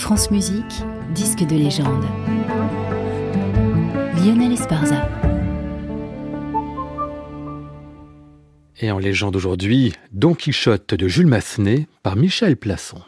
France Musique, disque de légende. Lionel Esparza. Et en légende aujourd'hui, Don Quichotte de Jules Massenet par Michel Plasson.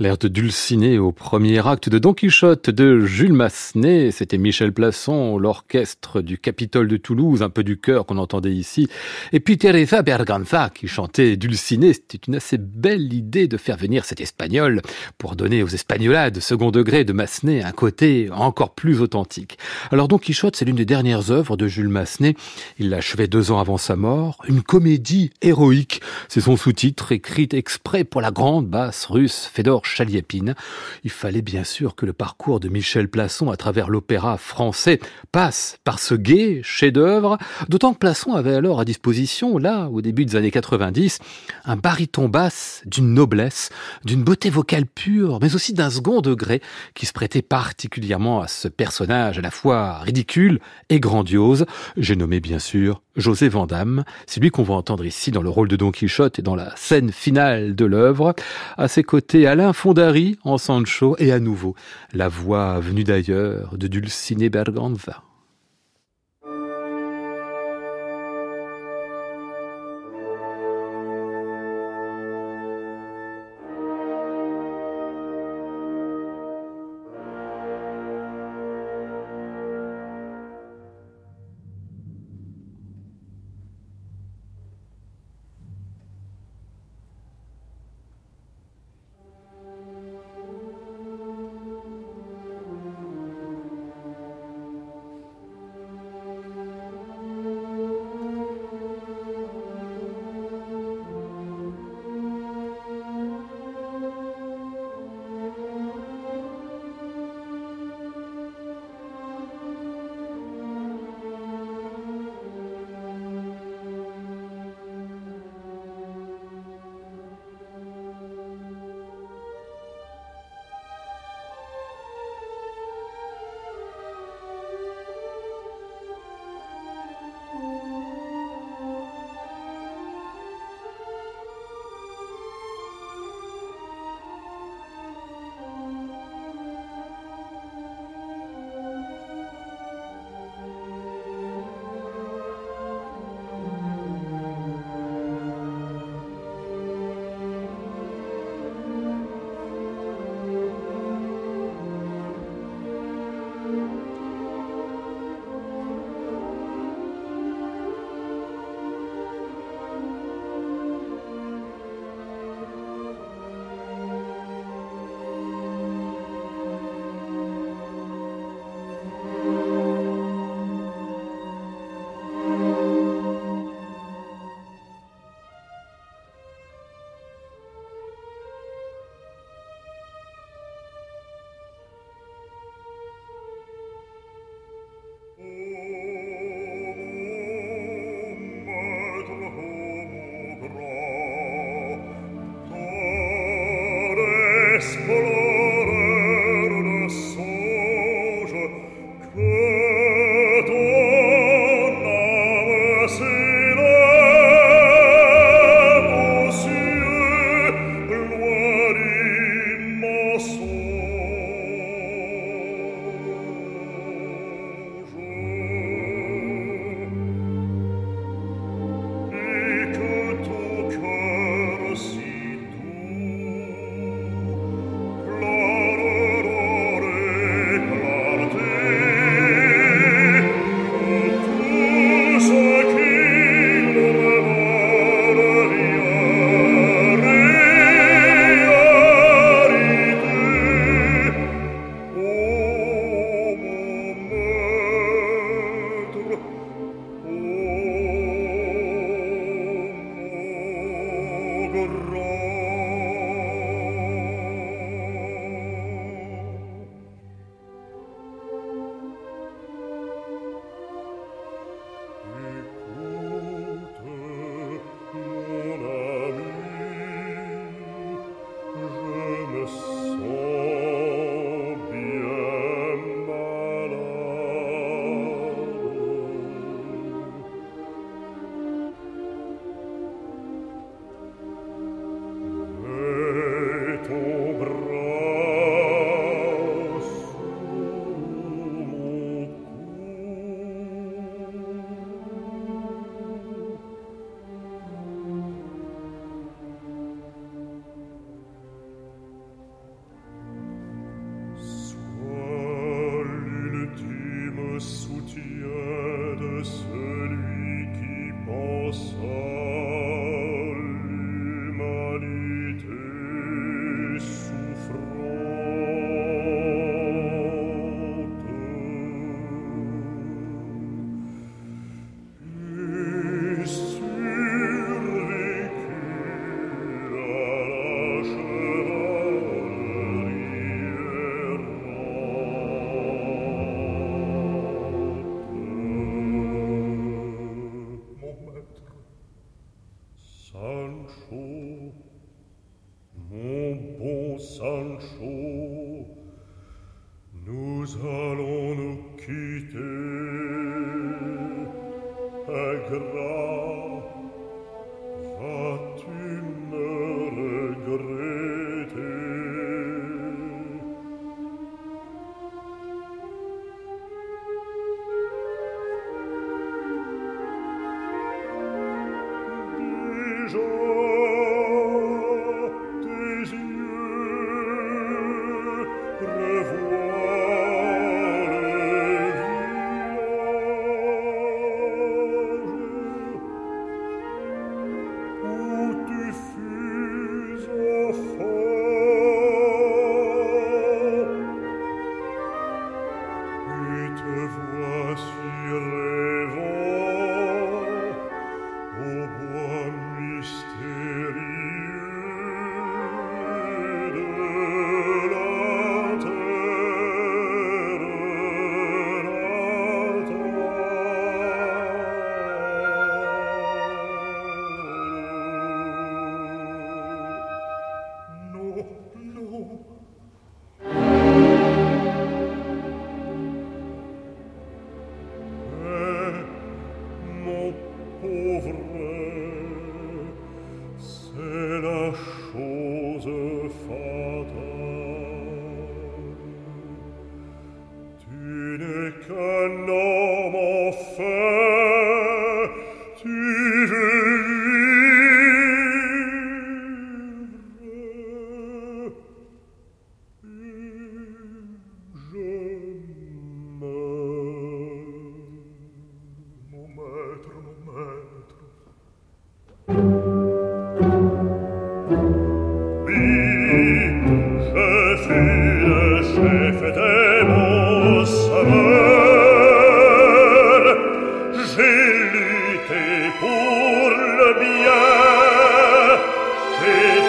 L'air de Dulciné au premier acte de Don Quichotte de Jules Massenet. C'était Michel Plasson, l'orchestre du Capitole de Toulouse, un peu du chœur qu'on entendait ici. Et puis Teresa Berganza qui chantait Dulciné. C'était une assez belle idée de faire venir cet espagnol pour donner aux espagnolades second degré de Massenet un côté encore plus authentique. Alors Don Quichotte, c'est l'une des dernières œuvres de Jules Massenet. Il l'achevait deux ans avant sa mort. Une comédie héroïque. C'est son sous-titre écrit exprès pour la grande basse russe Fedor Chaliapine. Il fallait bien sûr que le parcours de Michel Plasson à travers l'opéra français passe par ce gai chef-d'œuvre, d'autant que Plasson avait alors à disposition, là, au début des années 90, un baryton basse d'une noblesse, d'une beauté vocale pure, mais aussi d'un second degré qui se prêtait particulièrement à ce personnage à la fois ridicule et grandiose. J'ai nommé bien sûr José Vandamme. C'est lui qu'on va entendre ici dans le rôle de Don Quichotte et dans la scène finale de l'œuvre. À ses côtés, Alain Fondary en Sancho et à nouveau la voix venue d'ailleurs de Dulcine Berganza. chaud, nous allons nous quitter. Un grand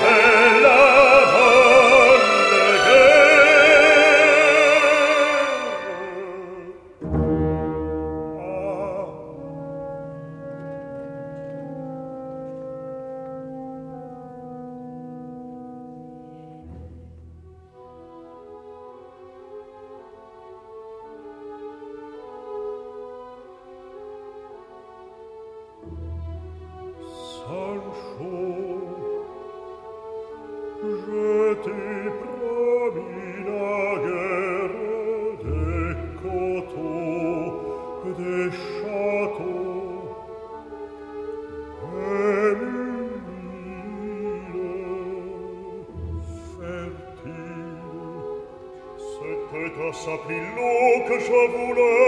Hey! s'aprit l'eau que je voulais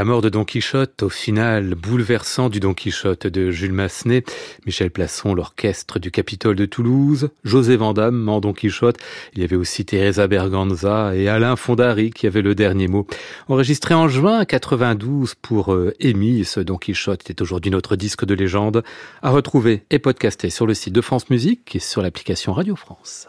La mort de Don Quichotte, au final bouleversant du Don Quichotte de Jules Massenet, Michel Plasson, l'orchestre du Capitole de Toulouse, José Vandamme en Don Quichotte, il y avait aussi Teresa Berganza et Alain Fondary qui avait le dernier mot. Enregistré en juin 92 pour euh, ce Don Quichotte est aujourd'hui notre disque de légende, à retrouver et podcaster sur le site de France Musique et sur l'application Radio France.